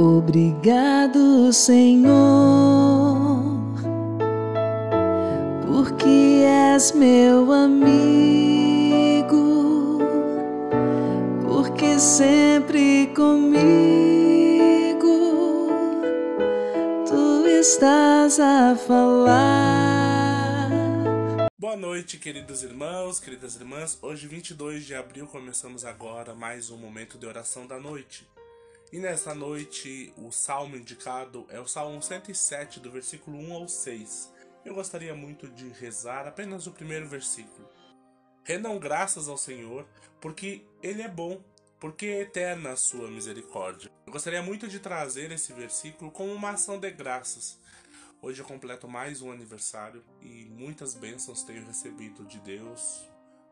Obrigado, Senhor, porque és meu amigo, porque sempre comigo tu estás a falar. Boa noite, queridos irmãos, queridas irmãs. Hoje, 22 de abril, começamos agora mais um momento de oração da noite. E nessa noite, o salmo indicado é o Salmo 107, do versículo 1 ao 6. Eu gostaria muito de rezar apenas o primeiro versículo. Rendam graças ao Senhor, porque Ele é bom, porque é eterna a sua misericórdia. Eu gostaria muito de trazer esse versículo como uma ação de graças. Hoje eu completo mais um aniversário e muitas bênçãos tenho recebido de Deus,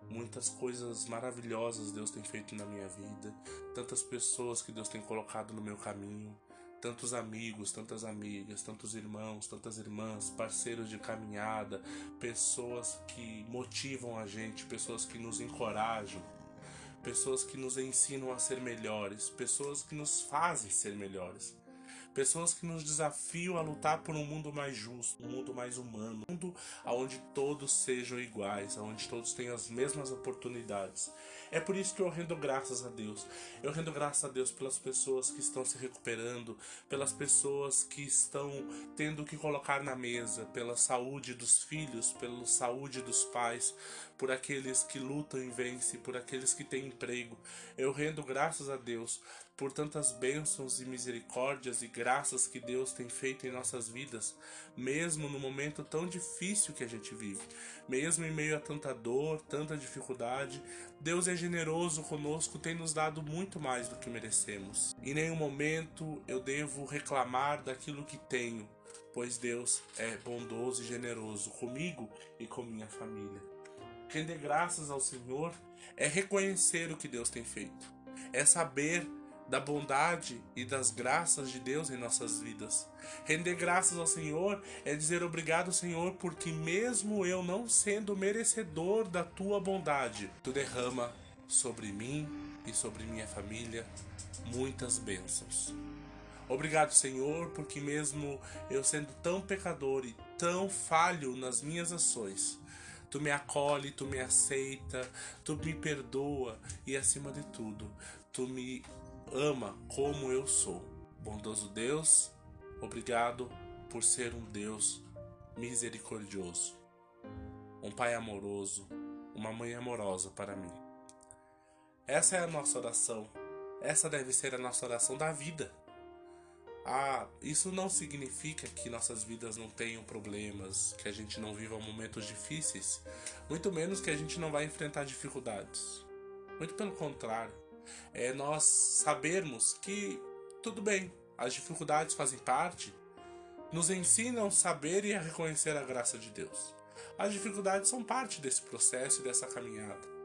Muitas coisas maravilhosas Deus tem feito na minha vida, tantas pessoas que Deus tem colocado no meu caminho, tantos amigos, tantas amigas, tantos irmãos, tantas irmãs, parceiros de caminhada, pessoas que motivam a gente, pessoas que nos encorajam, pessoas que nos ensinam a ser melhores, pessoas que nos fazem ser melhores. Pessoas que nos desafiam a lutar por um mundo mais justo, um mundo mais humano, um mundo onde todos sejam iguais, onde todos tenham as mesmas oportunidades. É por isso que eu rendo graças a Deus. Eu rendo graças a Deus pelas pessoas que estão se recuperando, pelas pessoas que estão tendo que colocar na mesa, pela saúde dos filhos, pela saúde dos pais, por aqueles que lutam e vencem, por aqueles que têm emprego. Eu rendo graças a Deus por tantas bênçãos e misericórdias e graças que Deus tem feito em nossas vidas, mesmo no momento tão difícil que a gente vive, mesmo em meio a tanta dor, tanta dificuldade, Deus é generoso conosco, tem nos dado muito mais do que merecemos. Em nenhum momento eu devo reclamar daquilo que tenho, pois Deus é bondoso e generoso comigo e com minha família. Render graças ao Senhor é reconhecer o que Deus tem feito, é saber da bondade e das graças de Deus em nossas vidas. Render graças ao Senhor é dizer obrigado, Senhor, porque mesmo eu não sendo merecedor da tua bondade, tu derrama sobre mim e sobre minha família muitas bênçãos. Obrigado, Senhor, porque mesmo eu sendo tão pecador e tão falho nas minhas ações, tu me acolhe, tu me aceita, tu me perdoa e acima de tudo, tu me ama como eu sou. Bondoso Deus, obrigado por ser um Deus misericordioso, um Pai amoroso, uma mãe amorosa para mim. Essa é a nossa oração. Essa deve ser a nossa oração da vida. Ah, isso não significa que nossas vidas não tenham problemas, que a gente não viva momentos difíceis, muito menos que a gente não vai enfrentar dificuldades. Muito pelo contrário, é nós sabermos que tudo bem, as dificuldades fazem parte, nos ensinam a saber e a reconhecer a graça de Deus. As dificuldades são parte desse processo e dessa caminhada.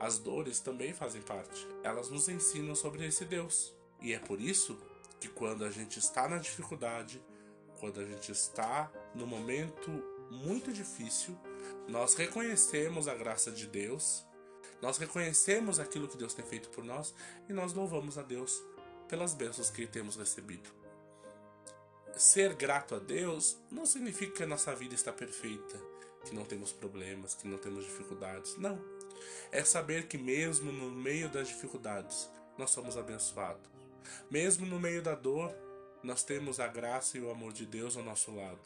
As dores também fazem parte. Elas nos ensinam sobre esse Deus. E é por isso que quando a gente está na dificuldade, quando a gente está no momento muito difícil, nós reconhecemos a graça de Deus nós reconhecemos aquilo que Deus tem feito por nós e nós louvamos a Deus pelas bênçãos que temos recebido. Ser grato a Deus não significa que a nossa vida está perfeita, que não temos problemas, que não temos dificuldades. Não. É saber que mesmo no meio das dificuldades, nós somos abençoados. Mesmo no meio da dor, nós temos a graça e o amor de Deus ao nosso lado.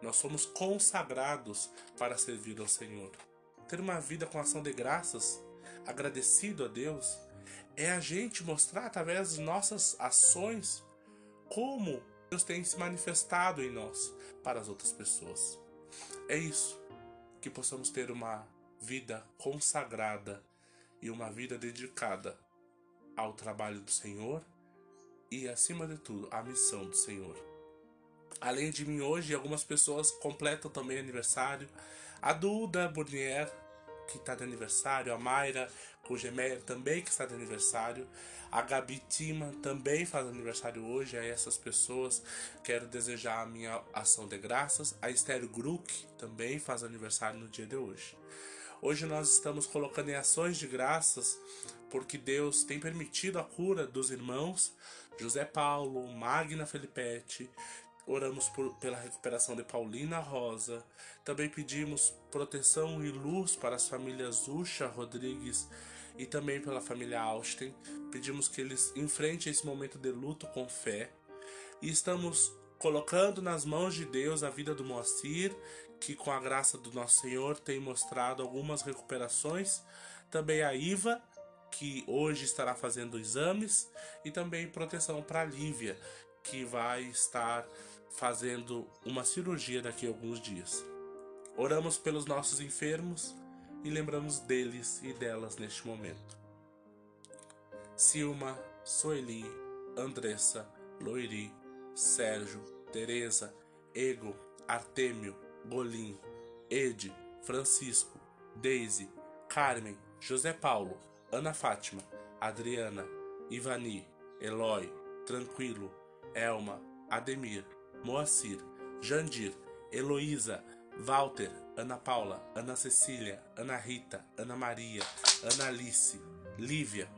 Nós somos consagrados para servir ao Senhor. Ter uma vida com ação de graças, agradecido a Deus, é a gente mostrar através de nossas ações como Deus tem se manifestado em nós para as outras pessoas. É isso, que possamos ter uma vida consagrada e uma vida dedicada ao trabalho do Senhor e, acima de tudo, à missão do Senhor. Além de mim, hoje, algumas pessoas completam também aniversário. A Duda Burnier, que está de aniversário, a Mayra Kugemeyer também que está de aniversário, a Gabi Tima também faz aniversário hoje, a essas pessoas quero desejar a minha ação de graças, a Esther Gruck também faz aniversário no dia de hoje. Hoje nós estamos colocando em ações de graças porque Deus tem permitido a cura dos irmãos. José Paulo, Magna Felipetti. Oramos por, pela recuperação de Paulina Rosa. Também pedimos proteção e luz para as famílias Ucha Rodrigues e também pela família Austin. Pedimos que eles enfrentem esse momento de luto com fé. E estamos colocando nas mãos de Deus a vida do Moacir, que com a graça do nosso Senhor tem mostrado algumas recuperações. Também a Iva, que hoje estará fazendo exames, e também proteção para a Lívia, que vai estar fazendo uma cirurgia daqui a alguns dias. Oramos pelos nossos enfermos e lembramos deles e delas neste momento. Silma, Soeli, Andressa, Loiri, Sérgio, Teresa, Ego, Artêmio, Golim, Ed, Francisco, Daisy, Carmen, José Paulo, Ana Fátima, Adriana, Ivani, Eloy, Tranquilo, Elma, Ademir, Moacir, Jandir, Heloísa, Walter, Ana Paula, Ana Cecília, Ana Rita, Ana Maria, Ana Alice, Lívia,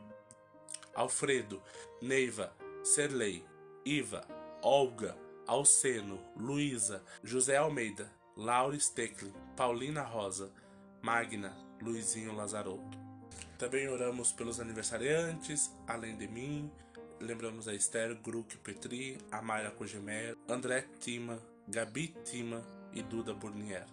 Alfredo, Neiva, Serlei, Iva, Olga, Alceno, Luísa, José Almeida, Laura Stecklin, Paulina Rosa, Magna, Luizinho Lazarotto. Também oramos pelos aniversariantes, além de mim, lembramos a Esther Gruc Petri, a Mayra Cogemer, André Tima, Gabi Tima e Duda Burnier.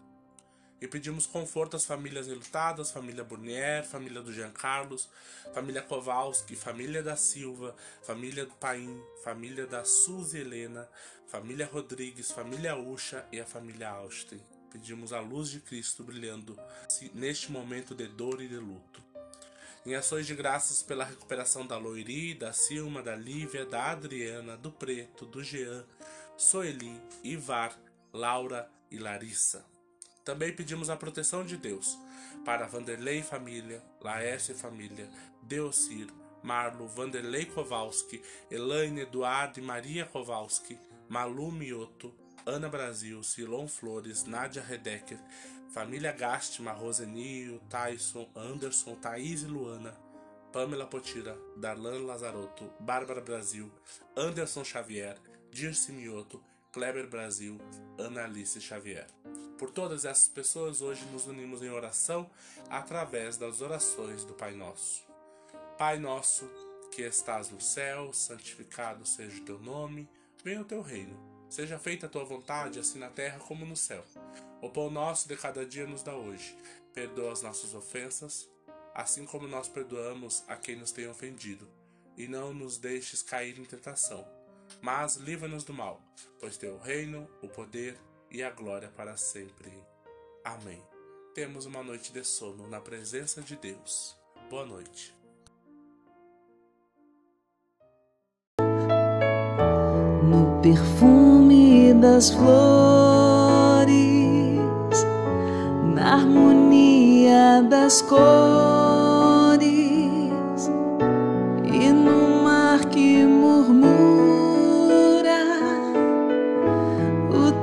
E pedimos conforto às famílias enlutadas, família Burnier, família do Jean Carlos, família Kowalski, família da Silva, família do Paim, família da Suzy Helena, família Rodrigues, família Ucha e a família Austin. Pedimos a luz de Cristo brilhando neste momento de dor e de luto. Em ações de graças pela recuperação da Loiri, da Silma, da Lívia, da Adriana, do Preto, do Jean, Soeli, Ivar, Laura e Larissa. Também pedimos a proteção de Deus para Vanderlei família, Laércio família, Deocir, Marlo, Vanderlei Kowalski, Elaine, Eduardo e Maria Kowalski, Malu Mioto, Ana Brasil, Silon Flores, Nádia Redecker, família Gastima, Rosenio, Tyson, Anderson, Thaís e Luana, Pamela Potira, Darlan Lazarotto, Bárbara Brasil, Anderson Xavier, Dirce Mioto, Kleber Brasil, Ana Alice Xavier. Por todas essas pessoas, hoje nos unimos em oração através das orações do Pai Nosso. Pai nosso, que estás no céu, santificado seja o teu nome, venha o teu reino. Seja feita a tua vontade, assim na terra como no céu. O pão nosso de cada dia nos dá hoje. Perdoa as nossas ofensas, assim como nós perdoamos a quem nos tem ofendido. E não nos deixes cair em tentação, mas livra-nos do mal, pois teu reino, o poder e a glória para sempre. Amém. Temos uma noite de sono na presença de Deus. Boa noite. No perfume das flores, na harmonia das cores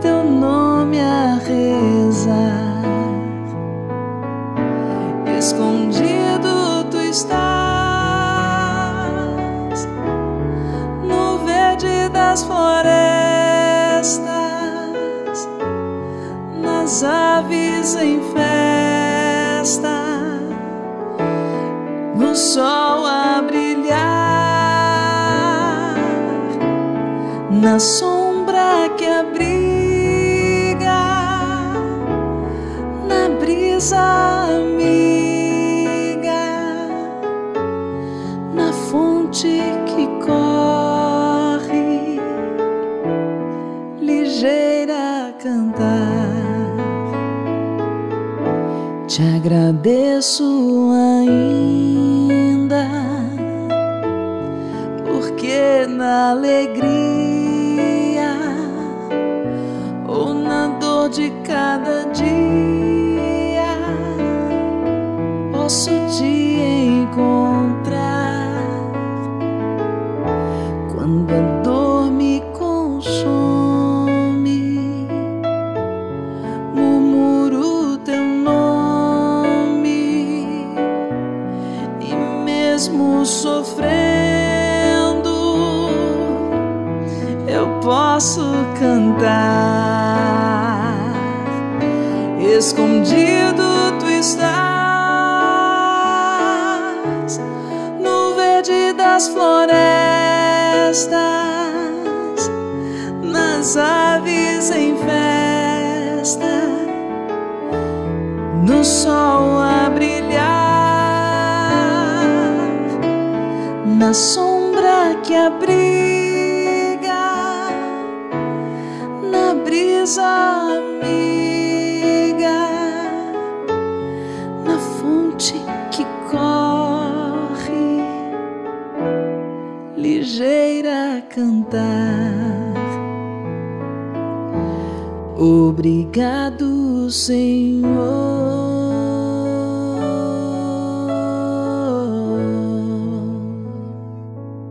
teu nome a rezar. Escondido tu estás no verde das florestas, nas aves em festa, no sol a brilhar, na sombra que abriga, brisa amiga, na fonte que corre, ligeira a cantar. Te agradeço ainda, porque na alegria ou na dor de cada dia mesmo sofrendo, eu posso cantar. Escondido tu estás no verde das florestas, nas aves em festa, no sol. Na sombra que abriga, na brisa amiga, na fonte que corre, ligeira a cantar. Obrigado, Senhor.